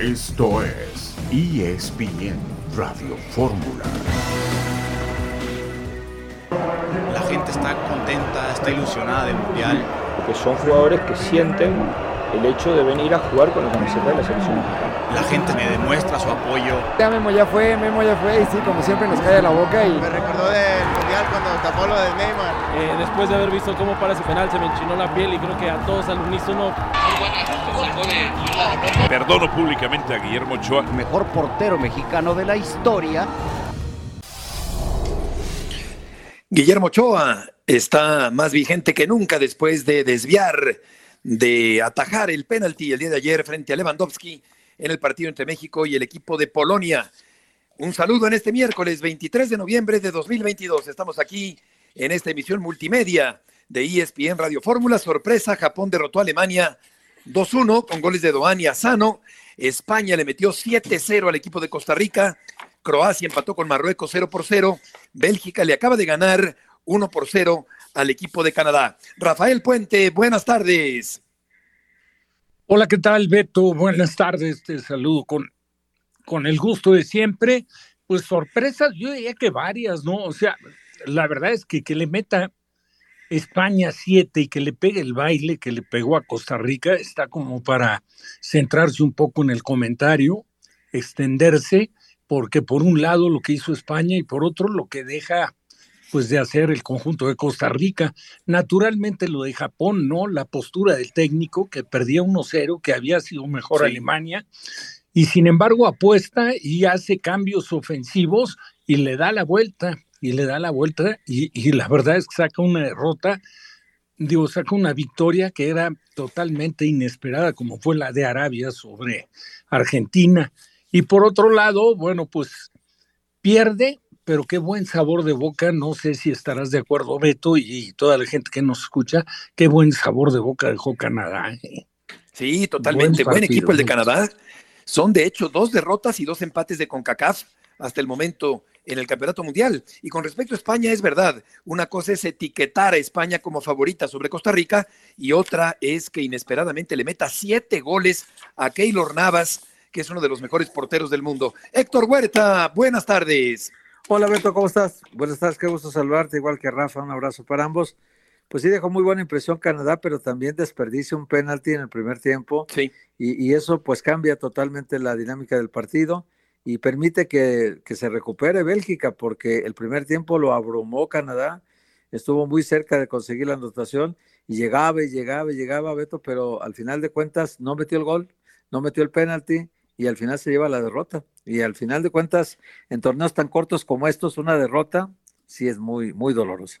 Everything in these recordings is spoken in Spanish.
Esto es ESPN Radio Fórmula. La gente está contenta, está ilusionada del Mundial. Porque son jugadores que sienten el hecho de venir a jugar con la camiseta de la selección mexicana. La gente me demuestra su apoyo. Ya Memo ya fue, Memo ya fue, y sí, como siempre nos cae la boca y... Me recordó del Mundial cuando tapó lo de Neymar. Eh, después de haber visto cómo para ese penal se me enchinó la piel y creo que a todos al unísono... Perdono públicamente a Guillermo Ochoa. Mejor portero mexicano de la historia. Guillermo Ochoa está más vigente que nunca después de desviar, de atajar el penalti el día de ayer frente a Lewandowski en el partido entre México y el equipo de Polonia. Un saludo en este miércoles 23 de noviembre de 2022. Estamos aquí en esta emisión multimedia de ESPN Radio Fórmula. Sorpresa, Japón derrotó a Alemania 2-1 con goles de Doan y Asano. España le metió 7-0 al equipo de Costa Rica. Croacia empató con Marruecos 0 por 0. Bélgica le acaba de ganar 1 por 0 al equipo de Canadá. Rafael Puente, buenas tardes. Hola, ¿qué tal, Beto? Buenas tardes. Te saludo con, con el gusto de siempre. Pues sorpresas, yo diría que varias, ¿no? O sea, la verdad es que que le meta España 7 y que le pegue el baile que le pegó a Costa Rica está como para centrarse un poco en el comentario, extenderse, porque por un lado lo que hizo España y por otro lo que deja pues de hacer el conjunto de Costa Rica. Naturalmente lo de Japón, ¿no? La postura del técnico que perdía 1-0, que había sido mejor Sí. Alemania, y sin embargo apuesta y hace cambios ofensivos y le da la vuelta, y le da la vuelta, y, y la verdad es que saca una derrota, digo, saca una victoria que era totalmente inesperada, como fue la de Arabia sobre Argentina. Y por otro lado, bueno, pues pierde, pero qué buen sabor de boca, no sé si estarás de acuerdo, Beto, y, y toda la gente que nos escucha, qué buen sabor de boca dejó Canadá. ¿eh? Sí, totalmente. Buen, Buen equipo el de partido, Canadá. Son de hecho dos derrotas y dos empates de CONCACAF hasta el momento en el Campeonato Mundial. Y con respecto a España, es verdad, una cosa es etiquetar a España como favorita sobre Costa Rica y otra es que inesperadamente le meta siete goles a Keylor Navas, que es uno de los mejores porteros del mundo. Héctor Huerta, buenas tardes. Hola Beto, ¿cómo estás? Buenas tardes, qué gusto saludarte, igual que Rafa, un abrazo para ambos. Pues sí, dejó muy buena impresión Canadá, pero también desperdicia un penalti en el primer tiempo Sí. y, y eso pues cambia totalmente la dinámica del partido y permite que, que se recupere Bélgica, porque el primer tiempo lo abrumó Canadá, estuvo muy cerca de conseguir la anotación y llegaba y llegaba y llegaba Beto, pero al final de cuentas no metió el gol, no metió el penalti y al final se lleva la derrota. Y al final de cuentas, en torneos tan cortos como estos, una derrota sí es muy, muy dolorosa.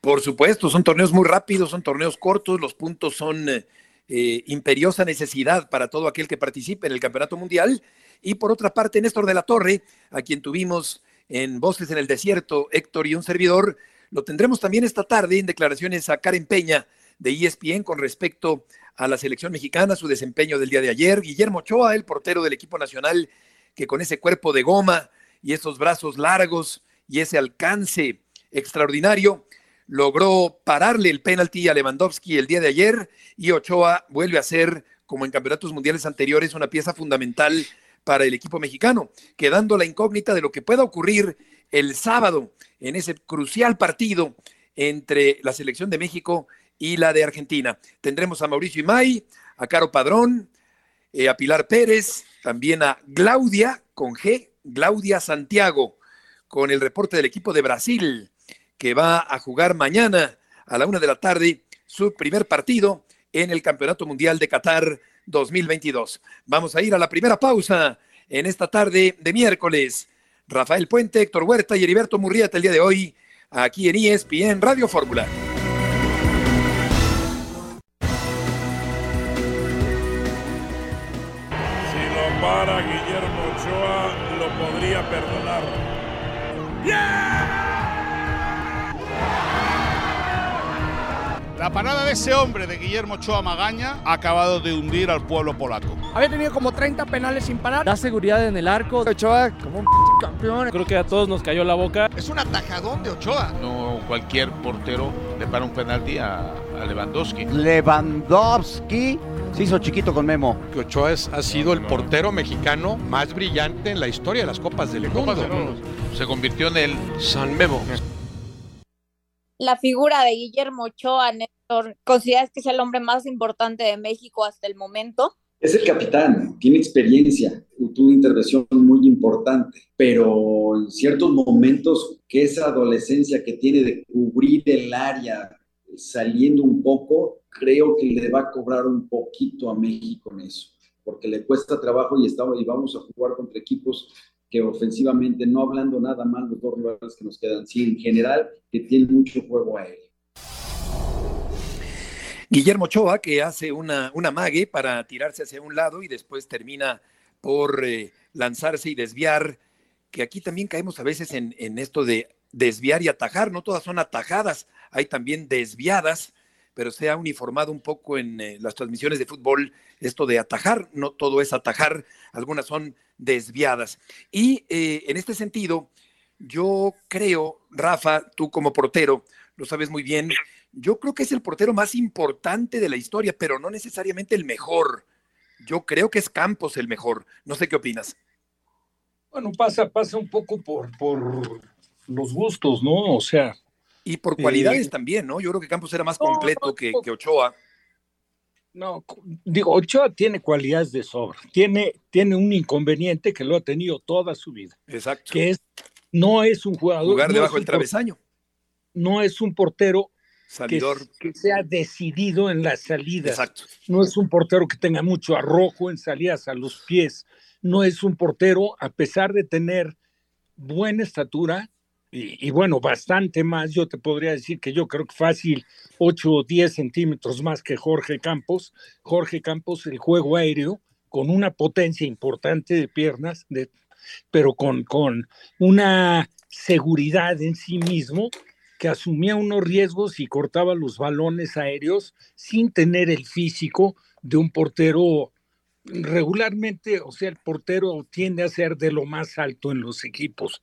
Por supuesto, son torneos muy rápidos, son torneos cortos, los puntos son eh, imperiosa necesidad para todo aquel que participe en el Campeonato Mundial. Y por otra parte, Néstor de la Torre, a quien tuvimos en Voces en el Desierto, Héctor y un servidor, lo tendremos también esta tarde en declaraciones a Karen Peña de ESPN con respecto a la selección mexicana, su desempeño del día de ayer. Guillermo Ochoa, el portero del equipo nacional, que con ese cuerpo de goma y esos brazos largos y ese alcance extraordinario, logró pararle el penalti a Lewandowski el día de ayer y Ochoa vuelve a ser, como en campeonatos mundiales anteriores, una pieza fundamental para el equipo mexicano, quedando la incógnita de lo que pueda ocurrir el sábado en ese crucial partido entre la selección de México y la de Argentina. Tendremos a Mauricio Imay, a Caro Padrón, eh, a Pilar Pérez, también a Claudia con G, Claudia Santiago, con el reporte del equipo de Brasil, que va a jugar mañana a la una de la tarde su primer partido en el Campeonato Mundial de Qatar 2022. Vamos a ir a la primera pausa en esta tarde de miércoles. Rafael Puente, Héctor Huerta y Heriberto Murrieta el día de hoy, aquí en ESPN Radio Fórmula. Perdonar. La parada de ese hombre, de Guillermo Ochoa Magaña, ha acabado de hundir al pueblo polaco. Había tenido como 30 penales sin parar. Da seguridad en el arco. Ochoa, como un campeón. Creo que a todos nos cayó la boca. Es un atajadón de Ochoa. No cualquier portero le para un penalti a, a Lewandowski. Lewandowski se hizo chiquito con Memo. Que Ochoa es- ha sido el portero mexicano más brillante en la historia de las Copas del Mundo. Se convirtió en el San Memo. La figura de Guillermo Ochoa, Néstor, ¿consideras que es el hombre más importante de México hasta el momento? Es el capitán, tiene experiencia, tuvo una intervención muy importante, pero en ciertos momentos que esa adolescencia que tiene de cubrir el área saliendo un poco, creo que le va a cobrar un poquito a México en eso, porque le cuesta trabajo y, estamos, y vamos a jugar contra equipos que ofensivamente, no hablando nada más los dos rivales que nos quedan, sí, en general, que tienen mucho juego aéreo. Guillermo Ochoa, que hace una, una mague para tirarse hacia un lado y después termina por eh, lanzarse y desviar, que aquí también caemos a veces en, en esto de desviar y atajar, no todas son atajadas, hay también desviadas, pero se ha uniformado un poco en eh, las transmisiones de fútbol esto de atajar, no todo es atajar, algunas son desviadas. Y eh, en este sentido, yo creo, Rafa, tú como portero, lo sabes muy bien, yo creo que es el portero más importante de la historia, pero no necesariamente el mejor. Yo creo que es Campos el mejor. No sé qué opinas. Bueno, pasa, pasa un poco por, por los gustos, ¿no? O sea. Y por cualidades eh, también, ¿no? Yo creo que Campos era más no, completo no, que, no. que Ochoa. No, digo, Ochoa tiene cualidades de sobra. Tiene, tiene un inconveniente que lo ha tenido toda su vida. Exacto. Que es, no es un jugador. Jugar no debajo del travesaño. por- No es un portero que, Salidor. que sea decidido en las salidas. Exacto. No es un portero que tenga mucho arrojo en salidas a los pies. No es un portero, a pesar de tener buena estatura, y, y bueno, bastante más, yo te podría decir que yo creo que fácil 8 o 10 centímetros más que Jorge Campos. Jorge Campos, el juego aéreo, con una potencia importante de piernas, de, pero con, con una seguridad en sí mismo que asumía unos riesgos y cortaba los balones aéreos sin tener el físico de un portero regularmente, o sea, el portero tiende a ser de lo más alto en los equipos.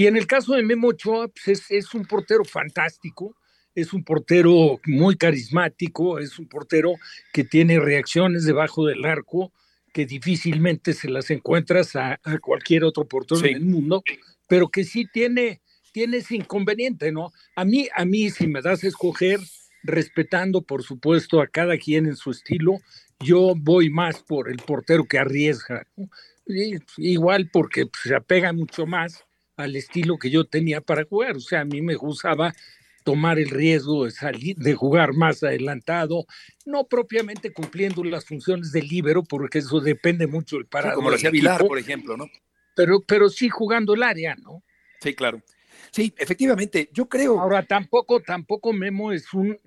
Y en el caso de Memo Ochoa, pues es, es un portero fantástico, es un portero muy carismático, es un portero que tiene reacciones debajo del arco que difícilmente se las encuentras a, a cualquier otro portero Sí. en el mundo, pero que sí tiene, tiene ese inconveniente, ¿no? A mí, a mí, si me das a escoger, respetando, por supuesto, a cada quien en su estilo, yo voy más por el portero que arriesga. ¿no? Y- igual porque pues, se apega mucho más al estilo que yo tenía para jugar. O sea, a mí me gustaba tomar el riesgo de salir, de jugar más adelantado, no propiamente cumpliendo las funciones del líbero, porque eso depende mucho del Sí, parado. como lo hacía Vilar, por ejemplo, ¿no? pero, pero sí jugando el área, ¿no? Sí, claro. Sí, efectivamente, yo creo. Ahora, tampoco, tampoco Memo es un,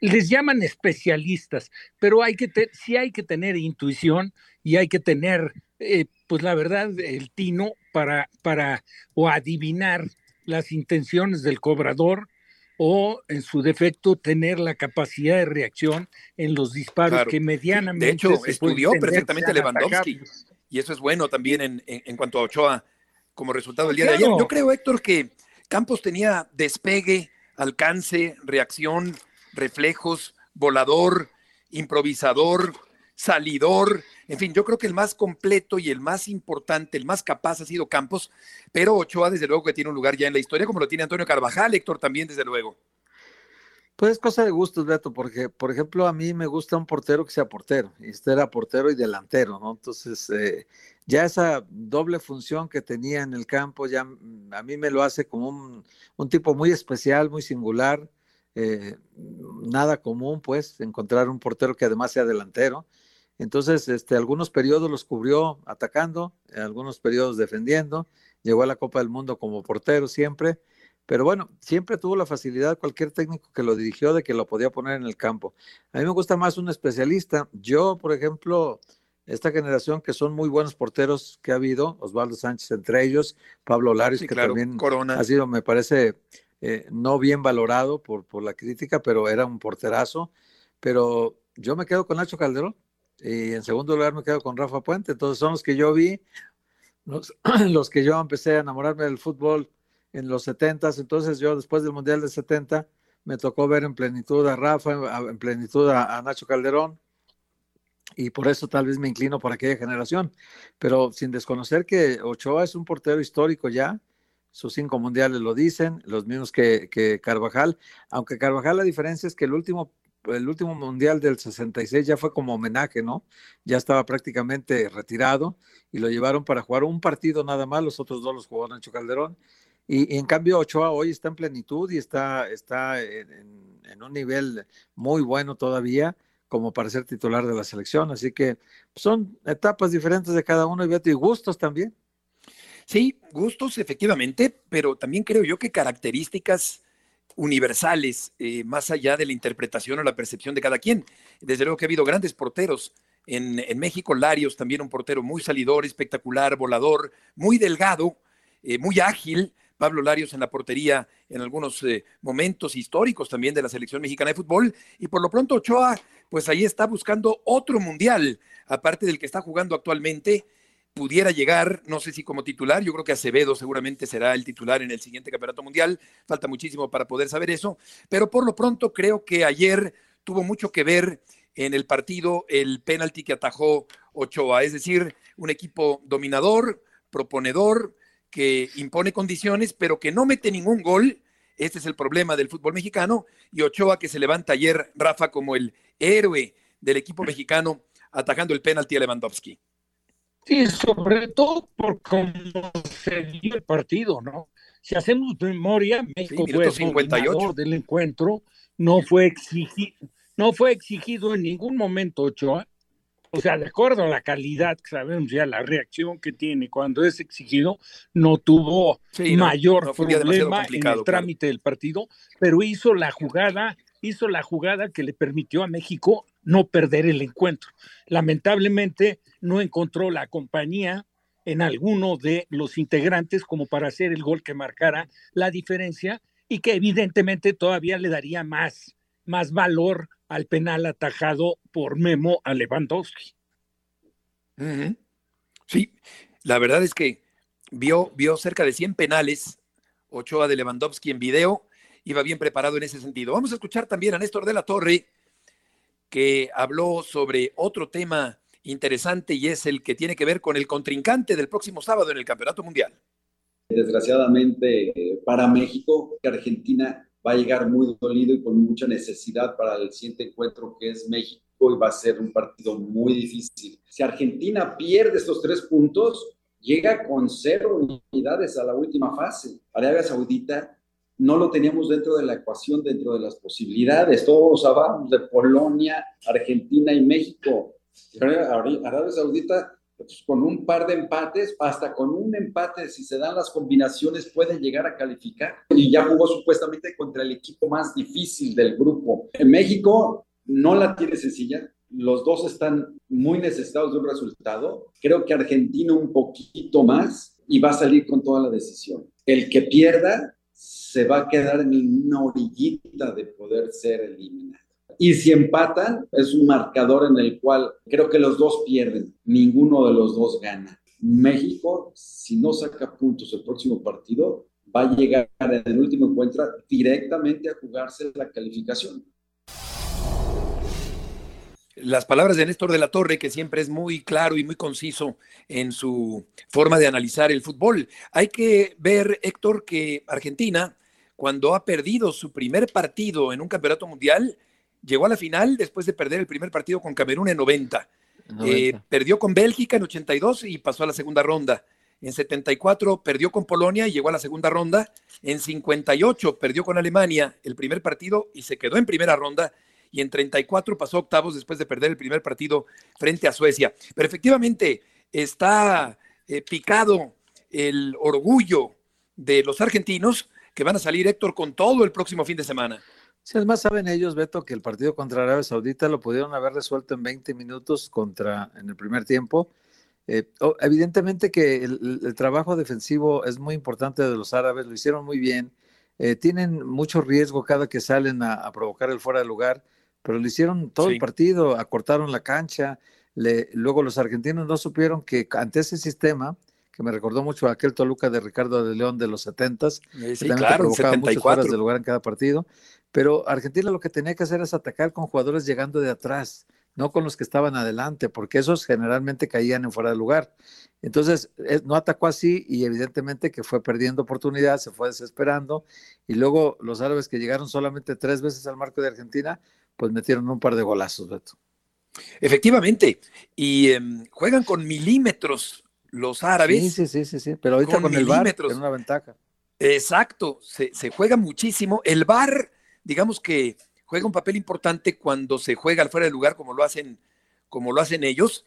les llaman especialistas, pero hay que, te- sí hay que tener intuición y hay que tener, eh, pues la verdad, el tino para, para, o adivinar las intenciones del cobrador o en su defecto tener la capacidad de reacción en los disparos Claro. que medianamente De hecho, se estudió perfectamente Lewandowski. atacables. Y eso es bueno también en, en- en cuanto a Ochoa como resultado del día de ayer. Yo creo, Héctor, que Campos tenía despegue, alcance, reacción, reflejos, volador, improvisador, salidor. En fin, yo creo que el más completo y el más importante, el más capaz ha sido Campos, pero Ochoa desde luego que tiene un lugar ya en la historia, como lo tiene Antonio Carvajal, Héctor también desde luego. Pues es cosa de gustos, Beto, porque, por ejemplo, a mí me gusta un portero que sea portero, y este era portero y delantero, ¿no? Entonces, eh, ya esa doble función que tenía en el campo, ya a mí me lo hace como un, un tipo muy especial, muy singular, eh, nada común, pues, encontrar un portero que además sea delantero. Entonces, este, algunos periodos los cubrió atacando, algunos periodos defendiendo, llegó a la Copa del Mundo como portero siempre, pero bueno, siempre tuvo la facilidad cualquier técnico que lo dirigió de que lo podía poner en el campo. A mí me gusta más un especialista. Yo, por ejemplo, esta generación que son muy buenos porteros que ha habido, Osvaldo Sánchez entre ellos, Pablo Larios, Sí, que claro, también Corona. ha sido, me parece, eh, no bien valorado por, por la crítica, pero era un porterazo. Pero yo me quedo con Nacho Calderón y en segundo lugar me quedo con Rafa Puente. Entonces son los que yo vi, los, los que yo empecé a enamorarme del fútbol en los 70, entonces yo después del Mundial del 70, me tocó ver en plenitud a Rafa, en plenitud a, Nacho Calderón, y por eso tal vez me inclino por aquella generación, pero sin desconocer que Ochoa es un portero histórico ya, sus cinco mundiales lo dicen, los mismos que, que Carvajal, aunque Carvajal la diferencia es que el último el último mundial del 66 ya fue como homenaje, ¿no? Ya estaba prácticamente retirado y lo llevaron para jugar un partido nada más, los otros dos los jugó Nacho Calderón. Y, en cambio Ochoa hoy está en plenitud y está, está en, un nivel muy bueno todavía como para ser titular de la selección. Así que son etapas diferentes de cada uno y gustos también. Sí, gustos efectivamente, pero también creo yo que características universales, eh, más allá de la interpretación o la percepción de cada quien. Desde luego que ha habido grandes porteros en, México, Larios también un portero muy salidor, espectacular, volador, muy delgado, eh, muy ágil. Pablo Larios en la portería en algunos eh, momentos históricos también de la selección mexicana de fútbol. Y por lo pronto Ochoa, pues ahí está buscando otro mundial, aparte del que está jugando actualmente pudiera llegar, no sé si como titular, yo creo que Acevedo seguramente será el titular en el siguiente campeonato mundial, falta muchísimo para poder saber eso, pero por lo pronto creo que ayer tuvo mucho que ver en el partido el penalti que atajó Ochoa, es decir, un equipo dominador, proponedor, que impone condiciones, pero que no mete ningún gol. Este es el problema del fútbol mexicano. Y Ochoa que se levanta ayer, Rafa, como el héroe del equipo mexicano, atajando el penalti a Lewandowski. Sí, sobre todo por cómo se dio el partido, ¿no? Si hacemos memoria, México fue el del encuentro, no fue exigido, no fue exigido en ningún momento Ochoa. O sea, de acuerdo a la calidad que sabemos ya, la reacción que tiene cuando es exigido, no tuvo mayor problema en el trámite del partido, pero hizo la jugada, hizo la jugada que le permitió a México no perder el encuentro. Lamentablemente no encontró la compañía en alguno de los integrantes como para hacer el gol que marcara la diferencia y que evidentemente todavía le daría más, más valor al penal atajado por Memo a Lewandowski. Sí, la verdad es que vio, vio cerca de 100 penales Ochoa de Lewandowski en video, iba bien preparado en ese sentido. Vamos a escuchar también a Néstor de la Torre, que habló sobre otro tema interesante y es el que tiene que ver con el contrincante del próximo sábado en el Campeonato Mundial. Desgraciadamente para México, Argentina va a llegar muy dolido y con mucha necesidad para el siguiente encuentro que es México y va a ser un partido muy difícil. Si Argentina pierde estos tres puntos, llega con cero unidades a la última fase. Arabia Saudita no lo teníamos dentro de la ecuación, dentro de las posibilidades. Todos hablábamos de Polonia, Argentina y México. Arabia Saudita, pues, con un par de empates, hasta con un empate, si se dan las combinaciones, pueden llegar a calificar. Y ya jugó supuestamente contra el equipo más difícil del grupo. En México no la tiene sencilla. Los dos están muy necesitados de un resultado. Creo que Argentina un poquito más y va a salir con toda la decisión. El que pierda se va a quedar en una orillita de poder ser eliminado. Y si empatan, es un marcador en el cual creo que los dos pierden, ninguno de los dos gana. México, si no saca puntos el próximo partido, va a llegar en el último encuentro directamente a jugarse la calificación las palabras de Néstor de la Torre, que siempre es muy claro y muy conciso en su forma de analizar el fútbol. Hay que ver, Héctor, que Argentina, cuando ha perdido su primer partido en un campeonato mundial, llegó a la final después de perder el primer partido con Camerún en 90. Eh, perdió con Bélgica en 82 y pasó a la segunda ronda. En 74 perdió con Polonia y llegó a la segunda ronda. En 58 perdió con Alemania el primer partido y se quedó en primera ronda y en 34 pasó octavos después de perder el primer partido frente a Suecia. Pero efectivamente está eh, picado el orgullo de los argentinos que van a salir, Héctor, con todo el próximo fin de semana. Si además saben ellos, Beto, que el partido contra Arabia Saudita lo pudieron haber resuelto en 20 minutos contra en el primer tiempo. Eh, evidentemente que el, trabajo defensivo es muy importante de los árabes, lo hicieron muy bien. Eh, tienen mucho riesgo cada que salen a, provocar el fuera de lugar pero lo hicieron todo el partido, acortaron la cancha. luego los argentinos no supieron que ante ese sistema, que me recordó mucho a aquel Toluca de Ricardo de León de los 70s, sí, claro, provocaba muchas fueras de lugar en cada partido, Pero Argentina lo que tenía que hacer es atacar con jugadores llegando de atrás, no con los que estaban adelante, porque esos generalmente caían en fuera de lugar. Entonces, eh, no atacó así y evidentemente que fue perdiendo oportunidad, se fue desesperando y luego los árabes que llegaron solamente tres veces al marco de Argentina, pues metieron un par de golazos, Beto. Efectivamente, y em, juegan con milímetros los árabes. Sí, sí, sí, sí, sí. pero ahorita con, el VAR es una ventaja. Exacto, se, se, juega muchísimo. El VAR, digamos que juega un papel importante cuando se juega al fuera de lugar como lo hacen, como lo hacen ellos,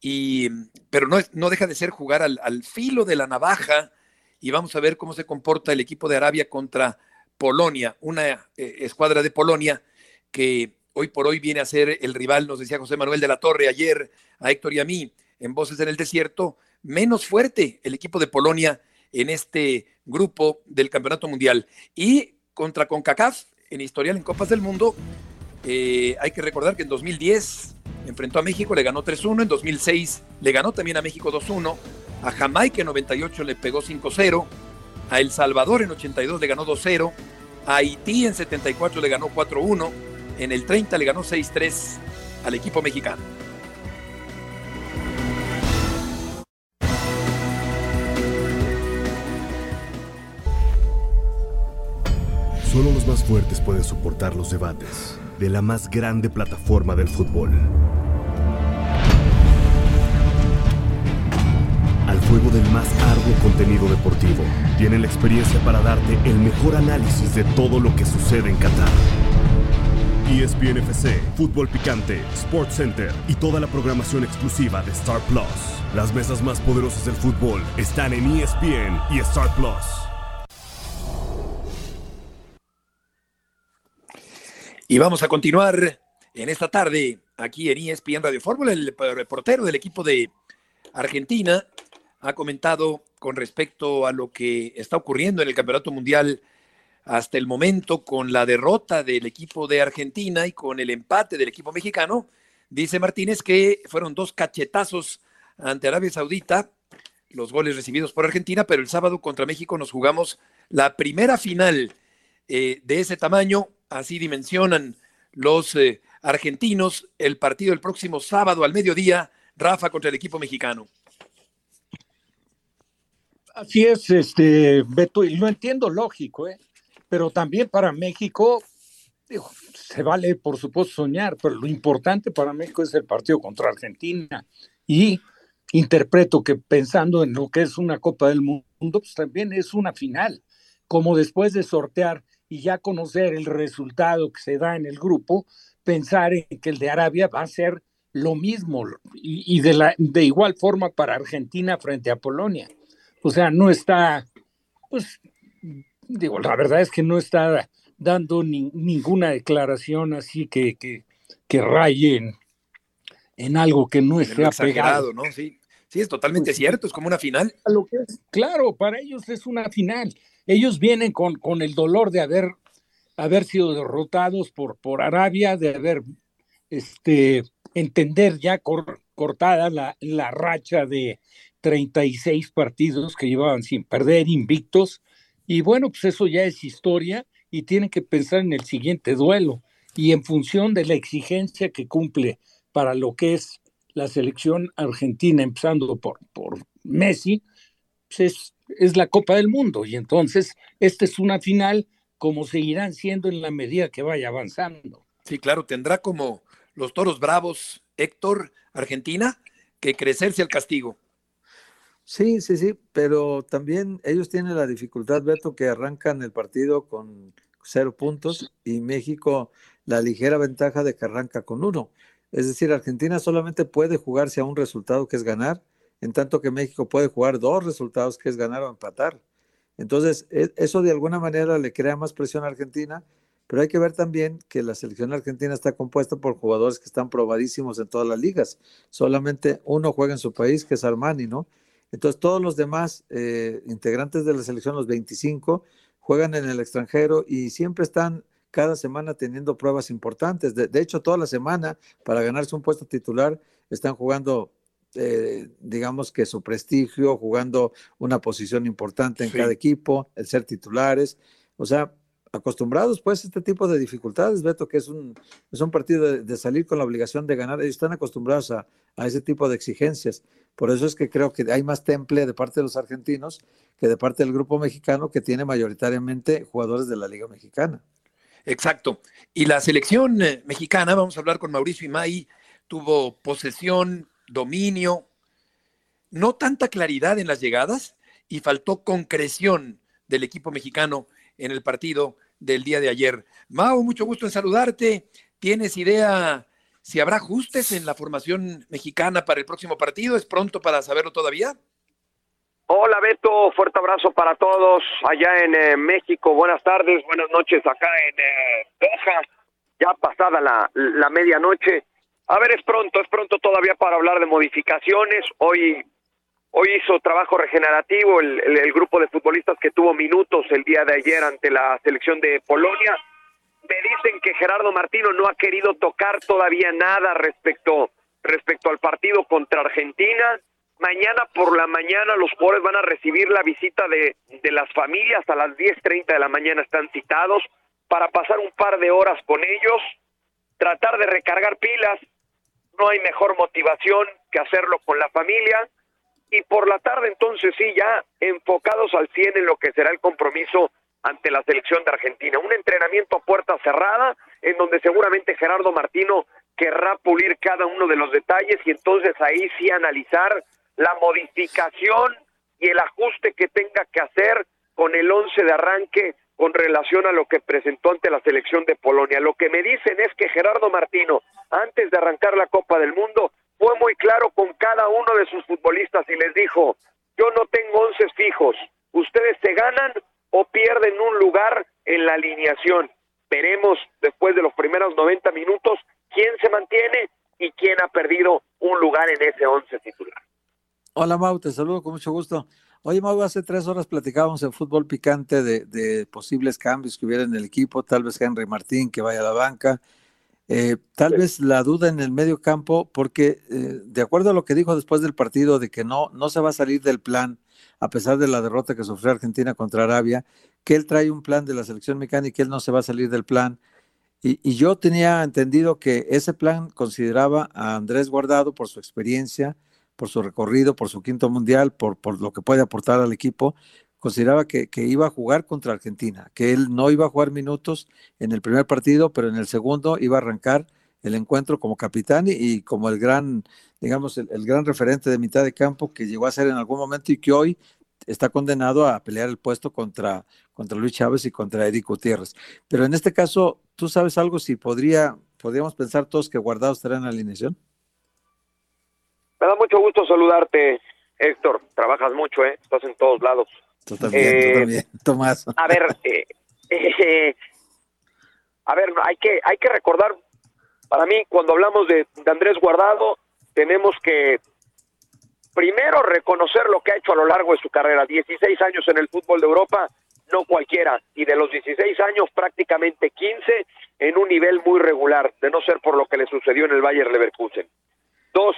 y, pero no, no deja de ser jugar al, al, filo de la navaja y vamos a ver cómo se comporta el equipo de Arabia contra Polonia, una eh, escuadra de Polonia que hoy por hoy viene a ser el rival, nos decía José Manuel de la Torre ayer a Héctor y a mí en Voces en el Desierto, menos fuerte el equipo de Polonia en este grupo del Campeonato Mundial. Y contra CONCACAF, en historial en Copas del Mundo, eh, hay que recordar que en 2010 enfrentó a México, le ganó 3-1, en 2006 le ganó también a México 2-1, a Jamaica en 98 le pegó 5-0, a El Salvador en 82 le ganó 2-0, a Haití en 74 le ganó 4-1, en el 30 le ganó 6-3 al equipo mexicano. Solo los más fuertes pueden soportar los debates de la más grande plataforma del fútbol. Al fuego del más arduo contenido deportivo, tienen la experiencia para darte el mejor análisis de todo lo que sucede en Qatar. ESPN FC, Fútbol Picante, Sports Center y toda la programación exclusiva de Star Plus. Las mesas más poderosas del fútbol están en ESPN y Star Plus. Y vamos a continuar en esta tarde aquí en ESPN Radio Fórmula. El reportero del equipo de Argentina ha comentado con respecto a lo que está ocurriendo en el Campeonato Mundial hasta el momento con la derrota del equipo de Argentina y con el empate del equipo mexicano. Dice Martínez que fueron dos cachetazos ante Arabia Saudita, los goles recibidos por Argentina, pero el sábado contra México nos jugamos la primera final eh, de ese tamaño así dimensionan los eh, argentinos el partido el próximo sábado al mediodía, Rafa contra el equipo mexicano. Así es, este, Beto, y lo entiendo lógico, ¿eh? Pero también para México, digo, se vale por supuesto soñar, pero lo importante para México es el partido contra Argentina. Y interpreto que pensando en lo que es una Copa del Mundo, pues también es una final, como después de sortear y ya conocer el resultado que se da en el grupo, pensar en que el de Arabia va a ser lo mismo y, de, la, de igual forma para Argentina frente a Polonia. O sea, no está, pues, digo, la verdad es que no está dando ninguna declaración así que, que, que raye en, algo que no esté apegado. ¿no? Sí, sí, es totalmente pues cierto, es como una final. Lo que es, claro, para ellos es una final ellos vienen con, con el dolor de haber, haber sido derrotados por, por Arabia, de haber este, entender ya cortada la, la racha de 36 partidos que llevaban sin perder, invictos. Y bueno, pues eso ya es historia y tienen que pensar en el siguiente duelo. Y en función de la exigencia que cumple para lo que es la selección argentina, empezando por, por Messi, pues es es la Copa del Mundo y entonces esta es una final como seguirán siendo en la medida que vaya avanzando. Sí, claro, tendrá como los toros bravos Héctor, Argentina, que crecerse al castigo. Sí, sí, sí, pero también ellos tienen la dificultad, Beto, que arrancan el partido con cero puntos y México la ligera ventaja de que arranca con uno. Es decir, Argentina solamente puede jugarse a un resultado que es ganar en tanto que México puede jugar dos resultados, que es ganar o empatar. Entonces, e, eso de alguna manera le crea más presión a Argentina, pero hay que ver también que la selección argentina está compuesta por jugadores que están probadísimos en todas las ligas. Solamente uno juega en su país, que es Armani, ¿no? Entonces, todos los demás eh, integrantes de la selección, los 25, juegan en el extranjero y siempre están cada semana teniendo pruebas importantes. De, de hecho, toda la semana, para ganarse un puesto titular, están jugando eh, digamos que su prestigio, jugando una posición importante en cada equipo, el ser titulares. O sea, acostumbrados pues a este tipo de dificultades, Beto, que es un, es un partido de, de salir con la obligación de ganar, ellos están acostumbrados a, a, ese tipo de exigencias. Por eso es que creo que hay más temple de parte de los argentinos que de parte del grupo mexicano que tiene mayoritariamente jugadores de la Liga Mexicana. Exacto. Y la selección eh, mexicana, vamos a hablar con Mauricio Imay, tuvo posesión, dominio, no tanta claridad en las llegadas y faltó concreción del equipo mexicano en el partido del día de ayer. Mau, mucho gusto en saludarte. ¿Tienes idea si habrá ajustes en la formación mexicana para el próximo partido? ¿Es pronto para saberlo todavía? Hola Beto, fuerte abrazo para todos allá en eh, México. Buenas tardes, buenas noches acá en eh, ya pasada la, la medianoche. A ver, es pronto, es pronto todavía para hablar de modificaciones. Hoy Hoy hizo trabajo regenerativo el, grupo de futbolistas que tuvo minutos el día de ayer ante la selección de Polonia. Me dicen que Gerardo Martino no ha querido tocar todavía nada respecto, respecto al partido contra Argentina. Mañana por la mañana los jugadores van a recibir la visita de, de las familias. A las 10.30 de la mañana están citados para pasar un par de horas con ellos, tratar de recargar pilas. No hay mejor motivación que hacerlo con la familia y por la tarde entonces sí, ya enfocados al 100 en lo que será el compromiso ante la selección de Argentina. Un entrenamiento a puerta cerrada en donde seguramente Gerardo Martino querrá pulir cada uno de los detalles y entonces ahí sí analizar la modificación y el ajuste que tenga que hacer con el 11 de arranque con relación a lo que presentó ante la selección de Polonia. Lo que me dicen es que Gerardo Martino, antes de arrancar la Copa del Mundo, fue muy claro con cada uno de sus futbolistas y les dijo, yo no tengo once fijos, ustedes se ganan o pierden un lugar en la alineación. Veremos después de los primeros 90 minutos quién se mantiene y quién ha perdido un lugar en ese once titular. Hola Mau, te saludo con mucho gusto. Oye Mau, hace tres horas platicábamos en fútbol picante de, de posibles cambios que hubiera en el equipo, tal vez Henry Martín que vaya a la banca, eh, tal vez la duda en el medio campo, porque eh, de acuerdo a lo que dijo después del partido de que no, no se va a salir del plan, a pesar de la derrota que sufrió Argentina contra Arabia, que él trae un plan de la selección mexicana y que él no se va a salir del plan. Y, yo tenía entendido que ese plan consideraba a Andrés Guardado por su experiencia, por su recorrido, por su quinto mundial, por, lo que puede aportar al equipo, consideraba que, iba a jugar contra Argentina, que él no iba a jugar minutos en el primer partido, pero en el segundo iba a arrancar el encuentro como capitán y, y como el gran, digamos, el, el, gran referente de mitad de campo que llegó a ser en algún momento y que hoy está condenado a pelear el puesto contra, contra Luis Chávez y contra Eric Gutiérrez. Pero en este caso, ¿tú sabes algo si podría, podríamos pensar todos que Guardado estará en la alineación? Me da mucho gusto saludarte, Héctor. Trabajas mucho, ¿eh? Estás en todos lados. Tú también, eh, tú también, Tomás. A ver, eh, eh, a ver, hay que, hay que recordar, para mí, cuando hablamos de, Andrés Guardado, tenemos que primero reconocer lo que ha hecho a lo largo de su carrera. 16 años en el fútbol de Europa, no cualquiera. Y de los 16 años, prácticamente 15 en un nivel muy regular, de no ser por lo que le sucedió en el Bayer Leverkusen. Dos,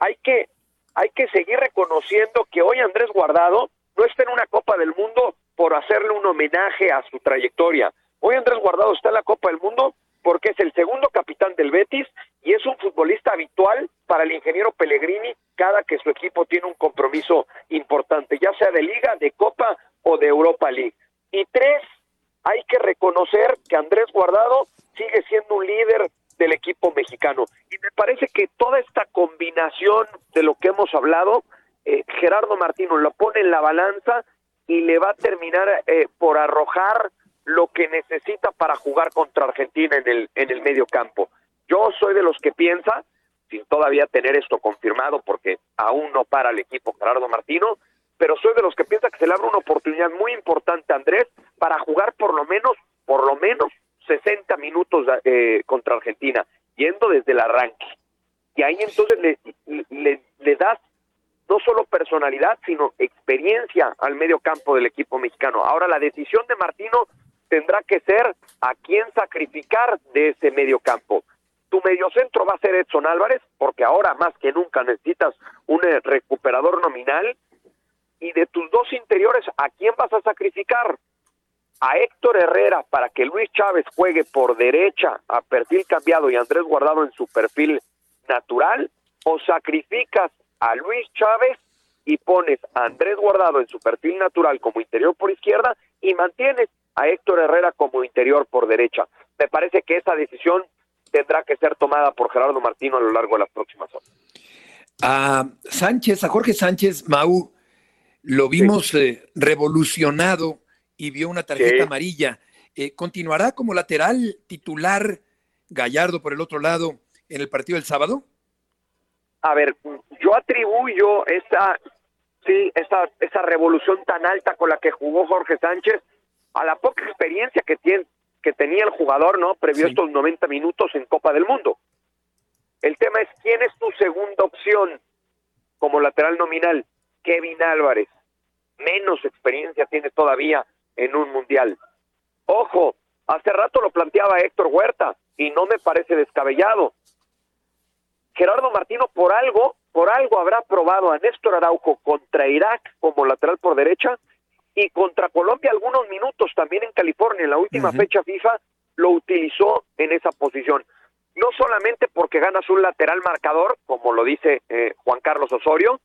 hay que, hay que seguir reconociendo que hoy Andrés Guardado no está en una Copa del Mundo por hacerle un homenaje a su trayectoria. Hoy Andrés Guardado está en la Copa del Mundo porque es el segundo capitán del Betis y es un futbolista habitual para el ingeniero Pellegrini cada que su equipo tiene un compromiso importante, ya sea de liga, de copa o de Europa League. Y tres, hay que reconocer que Andrés Guardado sigue siendo un líder del equipo mexicano. Y me parece que toda esta combinación de lo que hemos hablado eh, Gerardo Martino lo pone en la balanza y le va a terminar eh, por arrojar lo que necesita para jugar contra Argentina en el, en el medio campo. Yo soy de los que piensa, sin todavía tener esto confirmado, porque aún no para el equipo Gerardo Martino, pero soy de los que piensa que se le abre una oportunidad muy importante a Andrés para jugar por lo menos, por lo menos 60 minutos eh, contra Argentina, yendo desde el arranque. Y ahí entonces le, le, le das no solo personalidad, sino experiencia al medio campo del equipo mexicano. Ahora la decisión de Martino tendrá que ser a quién sacrificar de ese medio campo. Tu mediocentro va a ser Edson Álvarez, porque ahora más que nunca necesitas un eh, recuperador nominal. Y de tus dos interiores, ¿a quién vas a sacrificar? a Héctor Herrera para que Luis Chávez juegue por derecha a perfil cambiado y Andrés Guardado en su perfil natural o sacrificas a Luis Chávez y pones a Andrés Guardado en su perfil natural como interior por izquierda y mantienes a Héctor Herrera como interior por derecha. Me parece que esa decisión tendrá que ser tomada por Gerardo Martino a lo largo de las próximas horas. A Sánchez, a Jorge Sánchez, Mau, lo vimos eh, revolucionado y vio una tarjeta Sí. amarilla. Eh, ¿Continuará como lateral titular Gallardo por el otro lado en el partido del sábado? A ver, yo atribuyo esa, sí, esa, esa revolución tan alta con la que jugó Jorge Sánchez a la poca experiencia que tiene, que tenía el jugador, ¿no? Previo estos 90 minutos en Copa del Mundo. El tema es quién es tu segunda opción como lateral nominal. Kevin Álvarez. Menos experiencia tiene todavía en un mundial. Ojo, hace rato lo planteaba Héctor Huerta y no me parece descabellado. Gerardo Martino por algo, por algo habrá probado a Néstor Araujo contra Irak como lateral por derecha y contra Colombia algunos minutos también en California en la última fecha FIFA lo utilizó en esa posición. No solamente porque ganas un lateral marcador, como lo dice eh, Juan Carlos Osorio,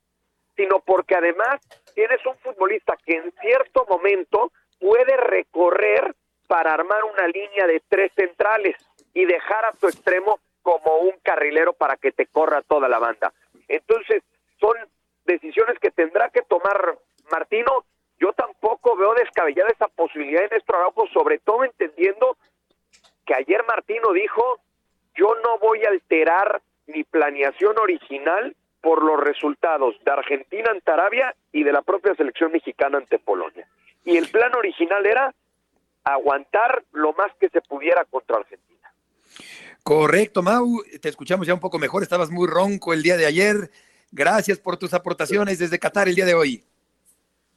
sino porque además tienes un futbolista que en cierto momento puede recorrer para armar una línea de tres centrales y dejar a tu extremo como un carrilero para que te corra toda la banda. Entonces, son decisiones que tendrá que tomar Martino. Yo tampoco veo descabellada esa posibilidad de Néstor Araujo, sobre todo entendiendo que ayer Martino dijo, yo no voy a alterar mi planeación original por los resultados de Argentina ante Arabia y de la propia selección mexicana ante Polonia. Y el plan original era aguantar lo más que se pudiera contra Argentina. Correcto, Mau. Te escuchamos ya un poco mejor. Estabas muy ronco el día de ayer. Gracias por tus aportaciones desde Qatar el día de hoy.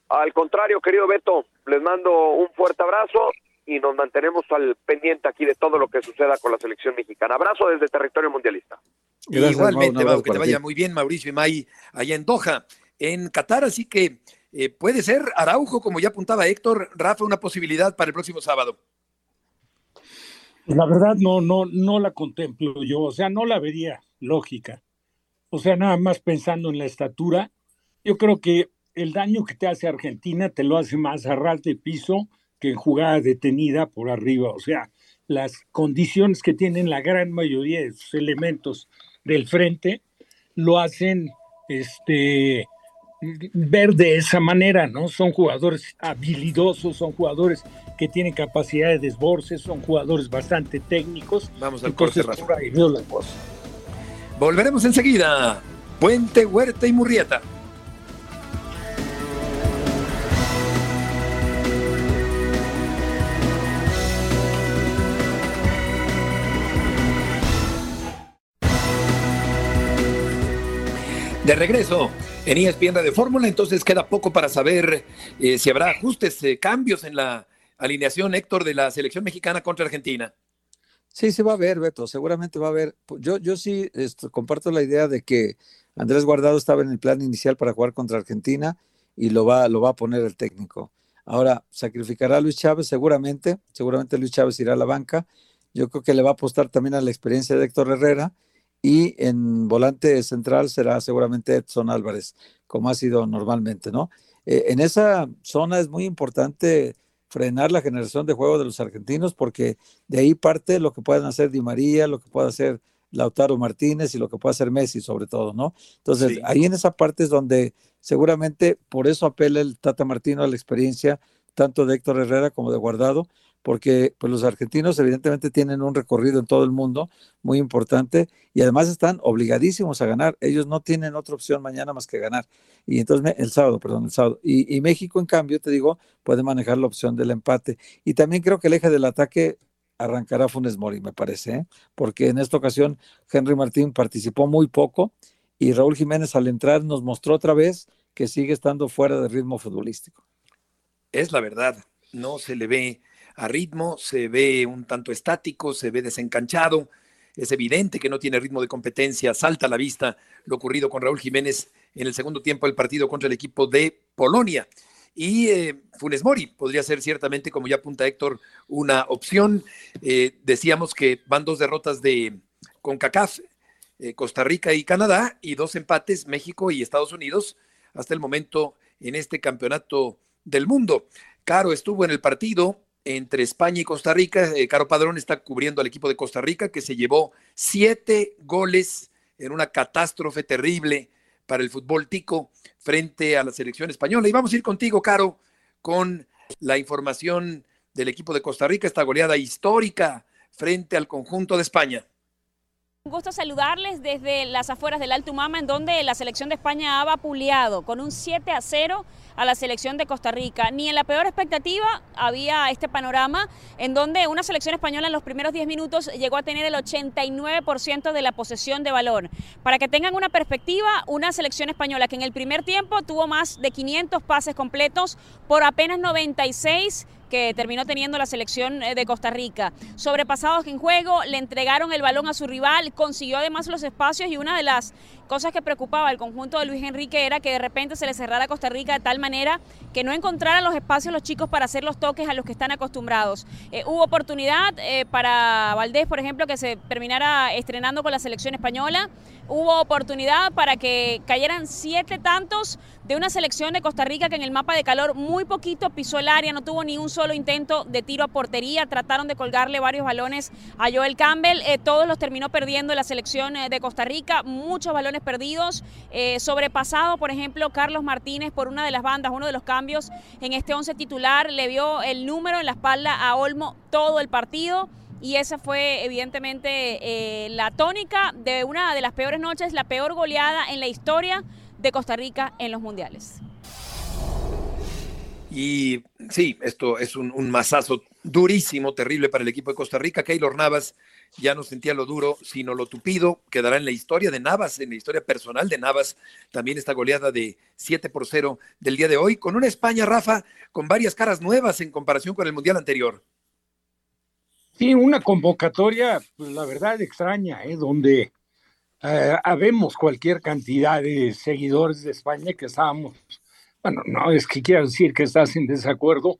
Al contrario, querido Beto, les mando un fuerte abrazo y nos mantenemos al pendiente aquí de todo lo que suceda con la selección mexicana. Abrazo desde territorio mundialista. Gracias, Igualmente, Mau, que te vaya ti. muy bien, Mauricio y May, allá en Doha, en Qatar. Así que eh, puede ser Araujo, como ya apuntaba Héctor, Rafa, una posibilidad para el próximo sábado. La verdad no, no, no la contemplo yo, o sea, no la vería lógica. O sea, nada más pensando en la estatura, yo creo que el daño que te hace Argentina te lo hace más a ras de piso que en jugada detenida por arriba. O sea, las condiciones que tienen la gran mayoría de sus elementos del frente lo hacen este ver de esa manera, ¿no? Son jugadores habilidosos, son jugadores que tienen capacidad de desbordes, son jugadores bastante técnicos. Vamos al Entonces, corte, por ahí veo la cosa. Volveremos enseguida. Puente, Huerta y Murrieta. De regreso en ESPN de Fórmula, entonces queda poco para saber eh, si habrá ajustes, eh, cambios en la alineación, Héctor, de la selección mexicana contra Argentina. Sí, sí va a haber, Beto, seguramente va a haber. Yo, yo sí esto, comparto la idea de que Andrés Guardado estaba en el plan inicial para jugar contra Argentina y lo va, lo va a poner el técnico. Ahora, sacrificará a Luis Chávez seguramente, seguramente Luis Chávez irá a la banca. Yo creo que le va a apostar también a la experiencia de Héctor Herrera y en volante central será seguramente Edson Álvarez, como ha sido normalmente, ¿no? Eh, en esa zona es muy importante frenar la generación de juego de los argentinos porque de ahí parte lo que pueden hacer Di María, lo que puede hacer Lautaro Martínez y lo que puede hacer Messi sobre todo, ¿no? Entonces, Sí. ahí en esa parte es donde seguramente por eso apela el Tata Martino a la experiencia tanto de Héctor Herrera como de Guardado, porque pues los argentinos evidentemente tienen un recorrido en todo el mundo muy importante y además están obligadísimos a ganar. Ellos no tienen otra opción mañana más que ganar. Y entonces el sábado, perdón, el sábado. Y, y México, en cambio, te digo, puede manejar la opción del empate. Y también creo que el eje del ataque arrancará Funes Mori, me parece, ¿eh? porque en esta ocasión Henry Martín participó muy poco y Raúl Jiménez al entrar nos mostró otra vez que sigue estando fuera de ritmo futbolístico. Es la verdad, no se le ve a ritmo, se ve un tanto estático, se ve desencanchado, es evidente que no tiene ritmo de competencia, salta a la vista lo ocurrido con Raúl Jiménez en el segundo tiempo del partido contra el equipo de Polonia. Y eh, Funes Mori podría ser ciertamente, como ya apunta Héctor, una opción. Eh, decíamos que van dos derrotas de CONCACAF, eh, Costa Rica y Canadá, y dos empates, México y Estados Unidos, hasta el momento en este campeonato del mundo. Caro estuvo en el partido entre España y Costa Rica. Caro Padrón está cubriendo al equipo de Costa Rica, que se llevó siete goles en una catástrofe terrible para el fútbol tico frente a la selección española. Y vamos a ir contigo, Caro, con la información del equipo de Costa Rica, esta goleada histórica frente al conjunto de España. Un gusto saludarles desde las afueras del Alto Mama, en donde la selección de España ha vapuleado con un 7 a 0 a la selección de Costa Rica. Ni en la peor expectativa había este panorama en donde una selección española en los primeros 10 minutos llegó a tener el 89% de la posesión de balón. Para que tengan una perspectiva, una selección española que en el primer tiempo tuvo más de 500 pases completos por apenas 96 que terminó teniendo la selección eh, de Costa Rica. Sobrepasados en juego, le entregaron el balón a su rival, consiguió además los espacios y una de las cosas que preocupaba al conjunto de Luis Enrique era que de repente se le cerrara a Costa Rica de tal manera que no encontraran los espacios los chicos para hacer los toques a los que están acostumbrados. Eh, hubo oportunidad eh, para Valdés, por ejemplo, que se terminara estrenando con la selección española. Hubo oportunidad para que cayeran siete tantos de una selección de Costa Rica que en el mapa de calor muy poquito pisó el área, no tuvo ni un solo intento de tiro a portería, trataron de colgarle varios balones a Joel Campbell, eh, todos los terminó perdiendo la selección de Costa Rica, muchos balones perdidos, sobrepasado por ejemplo Carlos Martínez por una de las bandas, uno de los cambios en este once titular, le vio el número en la espalda a Olmo todo el partido y esa fue evidentemente eh, la tónica de una de las peores noches, la peor goleada en la historia de Costa Rica en los mundiales. Y sí, esto es un, un masazo durísimo, terrible para el equipo de Costa Rica. Keylor Navas ya no sentía lo duro, sino lo tupido. Quedará en la historia de Navas, en la historia personal de Navas, también esta goleada de 7 por 0 del día de hoy, con una España, Rafa, con varias caras nuevas en comparación con el Mundial anterior. Sí, una convocatoria, pues, la verdad, extraña, ¿eh? donde eh, habemos cualquier cantidad de seguidores de España que estábamos, bueno, no es que quiera decir que estás en desacuerdo,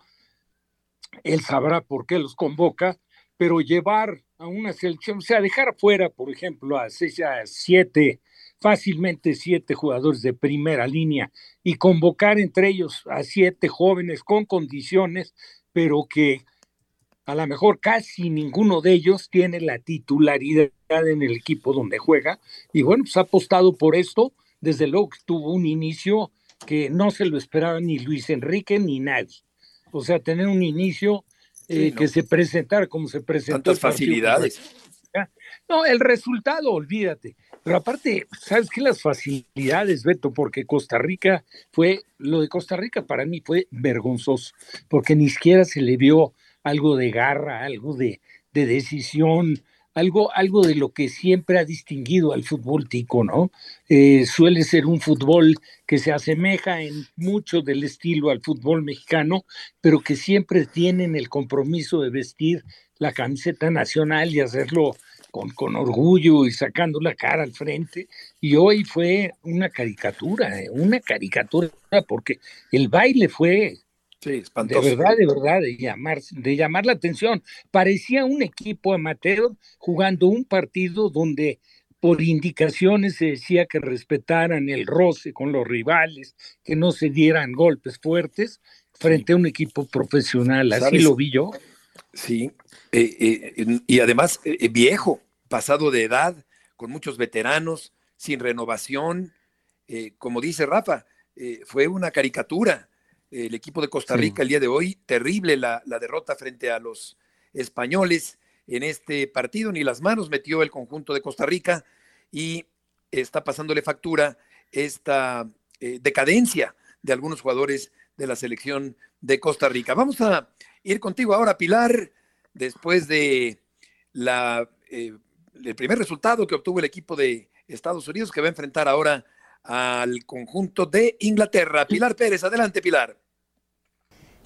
él sabrá por qué los convoca, pero llevar a una selección, o sea, dejar fuera, por ejemplo, a, seis, a siete, fácilmente siete jugadores de primera línea y convocar entre ellos a siete jóvenes con condiciones, pero que a lo mejor casi ninguno de ellos tiene la titularidad en el equipo donde juega. Y bueno, pues ha apostado por esto. Desde luego que tuvo un inicio que no se lo esperaba ni Luis Enrique ni nadie. O sea, tener un inicio eh, que se presentara como se presentó. Tantas facilidades. No, el resultado, olvídate. Pero aparte, ¿sabes qué? Las facilidades, Beto, porque Costa Rica fue, lo de Costa Rica para mí fue vergonzoso, porque ni siquiera se le vio algo de garra, algo de, de decisión, algo, algo de lo que siempre ha distinguido al fútbol tico, ¿no? Eh, suele ser un fútbol que se asemeja en mucho del estilo al fútbol mexicano, pero que siempre tienen el compromiso de vestir la camiseta nacional y hacerlo con, con orgullo y sacando la cara al frente. Y hoy fue una caricatura, ¿eh? una caricatura, porque el baile fue Sí, De verdad, de verdad, de llamar, de llamar la atención. Parecía un equipo amateur jugando un partido donde por indicaciones se decía que respetaran el roce con los rivales, que no se dieran golpes fuertes frente a un equipo profesional. Así lo vi yo. Sí, eh, eh, y además eh, viejo, pasado de edad, con muchos veteranos, sin renovación. como dice Rafa, fue una caricatura el equipo de Costa Rica el día de hoy. Terrible la, derrota frente a los españoles en este partido. Ni las manos metió el conjunto de Costa Rica y está pasándole factura esta eh, decadencia de algunos jugadores de la selección de Costa Rica. Vamos a ir contigo ahora, Pilar, después de la, eh, el primer resultado que obtuvo el equipo de Estados Unidos, que va a enfrentar ahora al conjunto de Inglaterra. Pilar Pérez, adelante Pilar.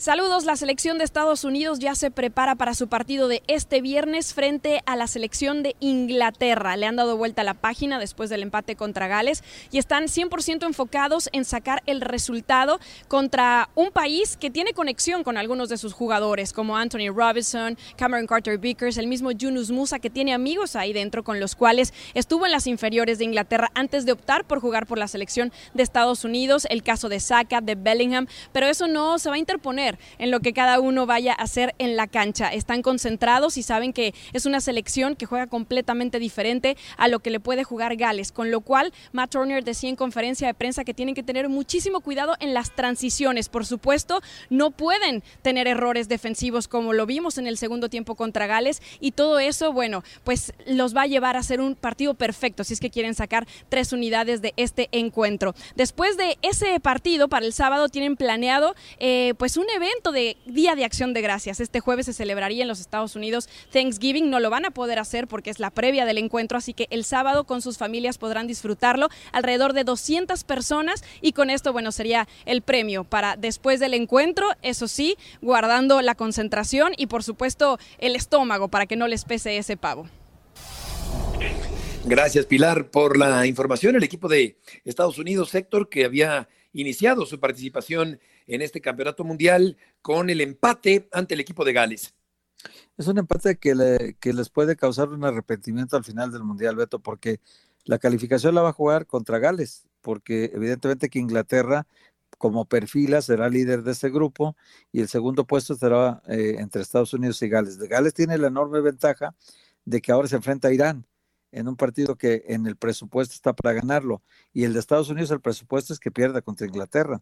Saludos, la selección de Estados Unidos ya se prepara para su partido de este viernes frente a la selección de Inglaterra. Le han dado vuelta la página después del empate contra Gales y están 100% enfocados en sacar el resultado contra un país que tiene conexión con algunos de sus jugadores, como Anthony Robinson, Cameron Carter Vickers, el mismo Yunus Musa, que tiene amigos ahí dentro con los cuales estuvo en las inferiores de Inglaterra antes de optar por jugar por la selección de Estados Unidos, el caso de Saka, de Bellingham, pero eso no se va a interponer en lo que cada uno vaya a hacer en la cancha. Están concentrados y saben que es una selección que juega completamente diferente a lo que le puede jugar Gales, con lo cual Matt Turner decía en conferencia de prensa que tienen que tener muchísimo cuidado en las transiciones. Por supuesto, no pueden tener errores defensivos como lo vimos en el segundo tiempo contra Gales y todo eso, bueno, pues los va a llevar a ser un partido perfecto si es que quieren sacar tres unidades de este encuentro. Después de ese partido, para el sábado tienen planeado eh, pues un evento de Día de Acción de Gracias. Este jueves se celebraría en los Estados Unidos Thanksgiving. No lo van a poder hacer porque es la previa del encuentro, así que el sábado con sus familias podrán disfrutarlo. Alrededor de 200 personas y con esto, bueno, sería el premio para después del encuentro, eso sí, guardando la concentración y por supuesto el estómago para que no les pese ese pavo. Gracias, Pilar, por la información. El equipo de Estados Unidos, Héctor, que había iniciado su participación en este campeonato mundial con el empate ante el equipo de Gales. Es un empate que, les puede causar un arrepentimiento al final del mundial, Beto, porque la calificación la va a jugar contra Gales, porque evidentemente que Inglaterra como perfila será líder de ese grupo y el segundo puesto será eh, entre Estados Unidos y Gales. Gales tiene la enorme ventaja de que ahora se enfrenta a Irán en un partido que en el presupuesto está para ganarlo y el de Estados Unidos el presupuesto es que pierda contra Inglaterra.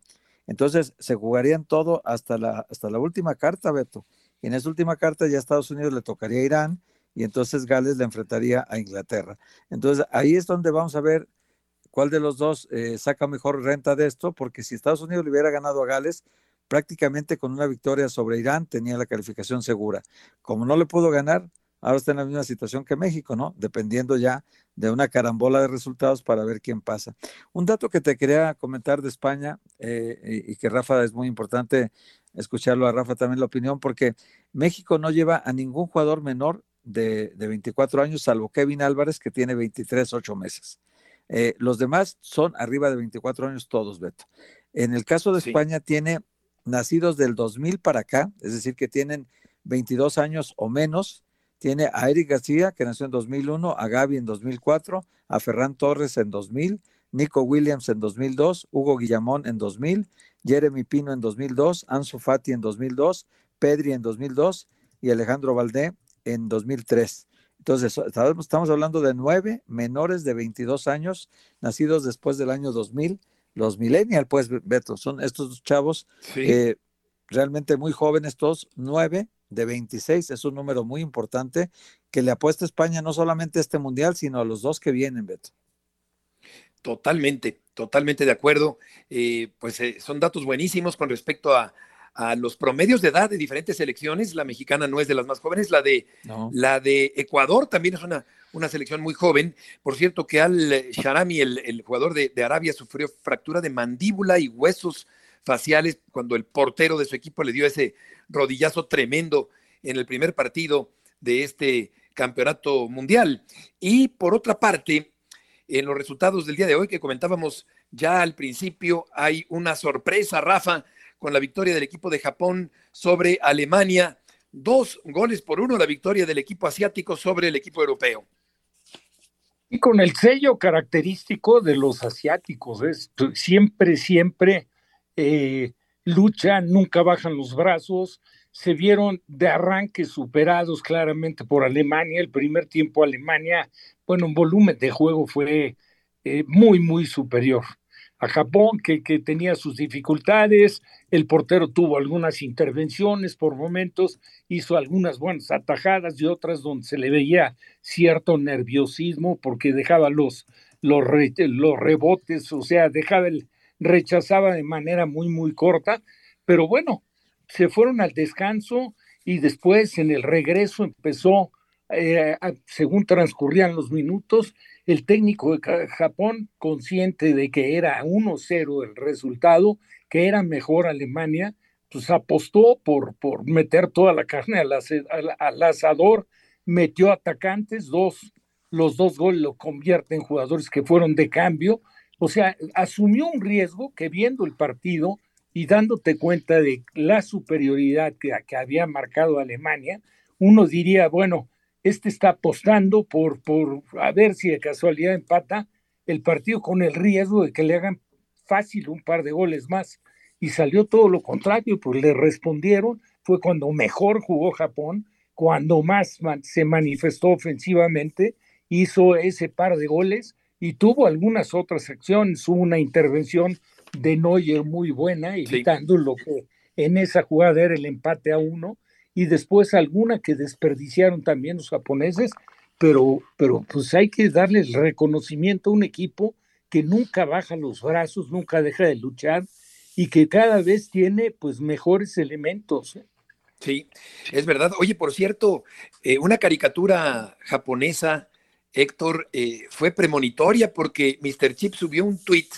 Entonces se jugarían todo hasta la, hasta la última carta, Beto. Y en esa última carta ya Estados Unidos le tocaría a Irán y entonces Gales le enfrentaría a Inglaterra. Entonces ahí es donde vamos a ver cuál de los dos eh, saca mejor renta de esto, porque si Estados Unidos le hubiera ganado a Gales, prácticamente con una victoria sobre Irán tenía la calificación segura. Como no le pudo ganar, ahora está en la misma situación que México, ¿no? Dependiendo ya de una carambola de resultados para ver quién pasa. Un dato que te quería comentar de España eh, y, que Rafa es muy importante escucharlo a Rafa también la opinión, porque México no lleva a ningún jugador menor de, 24 años, salvo Kevin Álvarez, que tiene 23, 8 meses. Eh, los demás son arriba de 24 años todos, Beto. En el caso de España tiene nacidos del 2000 para acá, es decir, que tienen 22 años o menos, tiene a Eric García, que nació en 2001, a Gaby en 2004, a Ferran Torres en 2000, Nico Williams en 2002, Hugo Guillamón en 2000, Jeremy Pino en 2002, Ansu Fati en 2002, Pedri en 2002 y Alejandro Valdé en 2003. Entonces, estamos hablando de nueve menores de 22 años, nacidos después del año 2000, los millennial, pues, Beto, son estos chavos eh, realmente muy jóvenes, todos nueve de 26 es un número muy importante que le apuesta a España no solamente a este mundial, sino a los dos que vienen, Beto. Totalmente, totalmente de acuerdo. Eh, pues eh, son datos buenísimos con respecto a, los promedios de edad de diferentes selecciones. La mexicana no es de las más jóvenes, la de, la de Ecuador también es una, una selección muy joven. Por cierto, que Al Sharami, el, el jugador de, de, Arabia, sufrió fractura de mandíbula y huesos faciales cuando el portero de su equipo le dio ese rodillazo tremendo en el primer partido de este campeonato mundial. Y por otra parte, en los resultados del día de hoy que comentábamos ya al principio, hay una sorpresa, Rafa, con la victoria del equipo de Japón sobre Alemania. Dos goles por uno la victoria del equipo asiático sobre el equipo europeo. Y con el sello característico de los asiáticos, es siempre, siempre eh, luchan, nunca bajan los brazos, se vieron de arranque superados claramente por Alemania. El primer tiempo Alemania, bueno, un volumen de juego fue eh, muy, muy superior a Japón, que, que, tenía sus dificultades. El portero tuvo algunas intervenciones por momentos, hizo algunas buenas atajadas y otras donde se le veía cierto nerviosismo porque dejaba los, los, los rebotes, o sea, dejaba el, rechazaba de manera muy, muy corta, pero bueno, se fueron al descanso y después en el regreso empezó, eh, según transcurrían los minutos, el técnico de Japón, consciente de que era 1-0 el resultado, que era mejor Alemania, pues apostó por, por meter toda la carne al, al, asador, metió atacantes, dos, los dos goles lo convierten en jugadores que fueron de cambio, o sea, asumió un riesgo que viendo el partido y dándote cuenta de la superioridad que, había marcado Alemania, uno diría, bueno, este está apostando por, por a ver si de casualidad empata el partido con el riesgo de que le hagan fácil un par de goles más. Y salió todo lo contrario, pues le respondieron, fue cuando mejor jugó Japón, cuando más se manifestó ofensivamente, hizo ese par de goles y tuvo algunas otras acciones, hubo una intervención de Neuer muy buena, evitando lo que en esa jugada era el empate a uno, y después alguna que desperdiciaron también los japoneses, pero, pero pues hay que darle el reconocimiento a un equipo que nunca baja los brazos, nunca deja de luchar y que cada vez tiene pues mejores elementos. ¿eh? Sí, es verdad. Oye, por cierto, eh, una caricatura japonesa, Héctor, eh, fue premonitoria porque Mr. Chip subió un tweet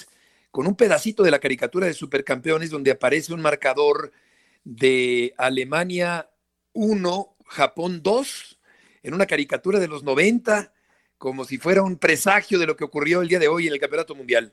con un pedacito de la caricatura de Supercampeones donde aparece un marcador de Alemania 1, Japón 2, en una caricatura de los 90, como si fuera un presagio de lo que ocurrió el día de hoy en el Campeonato Mundial.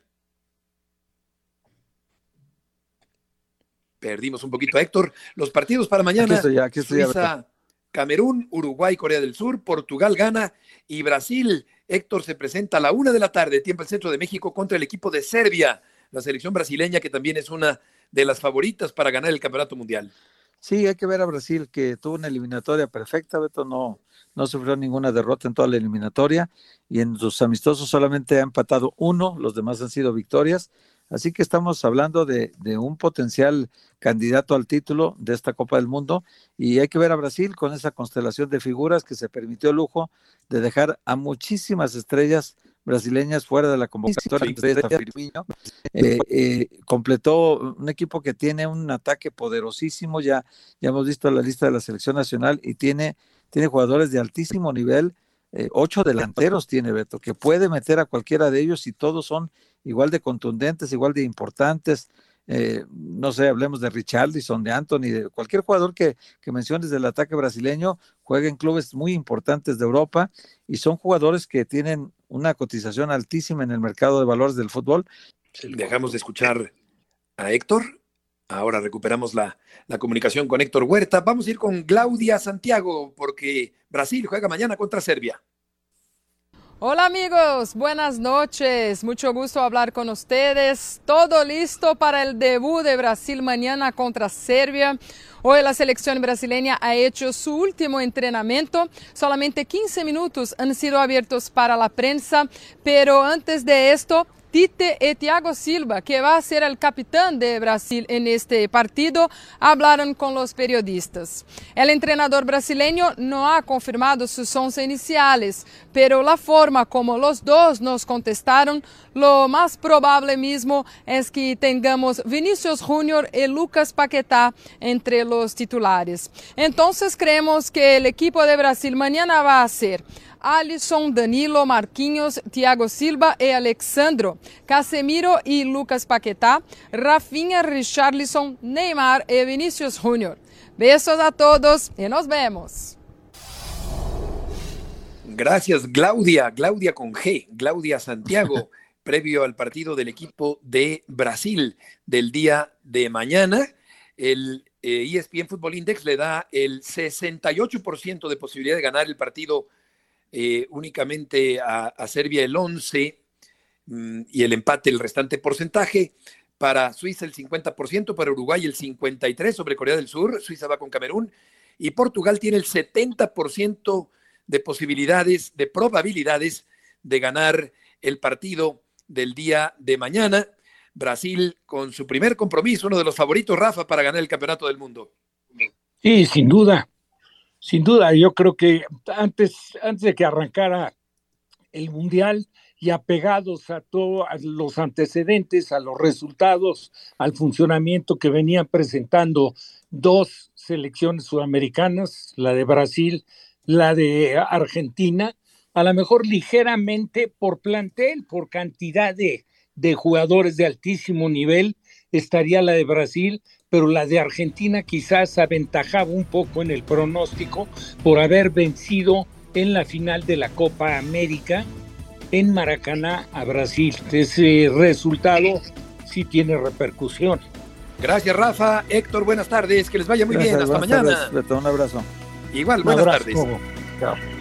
Perdimos un poquito a Héctor. Los partidos para mañana. Suiza, Camerún, Uruguay, Corea del Sur, Portugal gana y Brasil. Héctor se presenta a la una de la tarde, tiempo el centro de México, contra el equipo de Serbia, la selección brasileña que también es una de las favoritas para ganar el campeonato mundial. Sí, hay que ver a Brasil que tuvo una eliminatoria perfecta, Beto no, no sufrió ninguna derrota en toda la eliminatoria y en sus amistosos solamente ha empatado uno, los demás han sido victorias. Así que estamos hablando de, de, un potencial candidato al título de esta Copa del Mundo. Y hay que ver a Brasil con esa constelación de figuras que se permitió el lujo de dejar a muchísimas estrellas brasileñas fuera de la convocatoria. Eh, eh, completó un equipo que tiene un ataque poderosísimo, ya, ya hemos visto la lista de la selección nacional y tiene, tiene jugadores de altísimo nivel, eh, ocho delanteros tiene Beto, que puede meter a cualquiera de ellos y todos son igual de contundentes, igual de importantes. no sé, hablemos de Richarlison, de Anthony, de cualquier jugador que, que menciones del ataque brasileño, juega en clubes muy importantes de Europa y son jugadores que tienen una cotización altísima en el mercado de valores del fútbol. Dejamos de escuchar a Héctor. Ahora recuperamos la, la, comunicación con Héctor Huerta. Vamos a ir con Claudia Santiago porque Brasil juega mañana contra Serbia. Hola amigos, buenas noches. Mucho gusto hablar con ustedes. Todo listo para el debut de Brasil mañana contra Serbia. Hoy la selección brasileña ha hecho su último entrenamiento. Solamente 15 minutos han sido abiertos para la prensa, pero antes de esto Tite y Thiago Silva, que va a ser el capitán de Brasil en este partido, hablaron con los periodistas. El entrenador brasileño no ha confirmado sus once iniciales, pero la forma como los dos nos contestaron, lo más probable mismo es que tengamos Vinicius Junior y Lucas Paquetá entre los titulares. Entonces creemos que el equipo de Brasil mañana va a ser Alisson, Danilo, Marquinhos, Thiago Silva e Alexandro, Casemiro e Lucas Paquetá, Rafinha, Richarlison, Neymar e Vinicius Junior. Besos a todos y nos vemos. Gracias, Claudia. Claudia con G, Claudia Santiago, previo al partido del equipo de Brasil del día de mañana. El ESPN eh, e Football Index le da el 68% de posibilidad de ganar el partido eh, únicamente a, Serbia el 11 mm, y el empate el restante porcentaje. Para Suiza el 50%, para Uruguay el 53% sobre Corea del Sur, Suiza va con Camerún y Portugal tiene el 70% de posibilidades, de probabilidades de ganar el partido del día de mañana. Brasil con su primer compromiso, uno de los favoritos, Rafa, para ganar el campeonato del mundo. Sí, sin duda. Sin duda, yo creo que antes, antes de que arrancara el Mundial y apegados a todos los antecedentes, a los resultados, al funcionamiento que venían presentando dos selecciones sudamericanas, la de Brasil, la de Argentina, a lo mejor ligeramente por plantel, por cantidad de, de jugadores de altísimo nivel estaría la de Brasil, pero la de Argentina quizás aventajaba un poco en el pronóstico por haber vencido en la final de la Copa América en Maracaná a Brasil. Ese resultado sí tiene repercusión. Gracias, Rafa. Héctor, buenas tardes. Que les vaya muy Gracias, bien. Hasta mañana. tardes, un abrazo. Igual, Un buenas abrazo. tardes. Chao.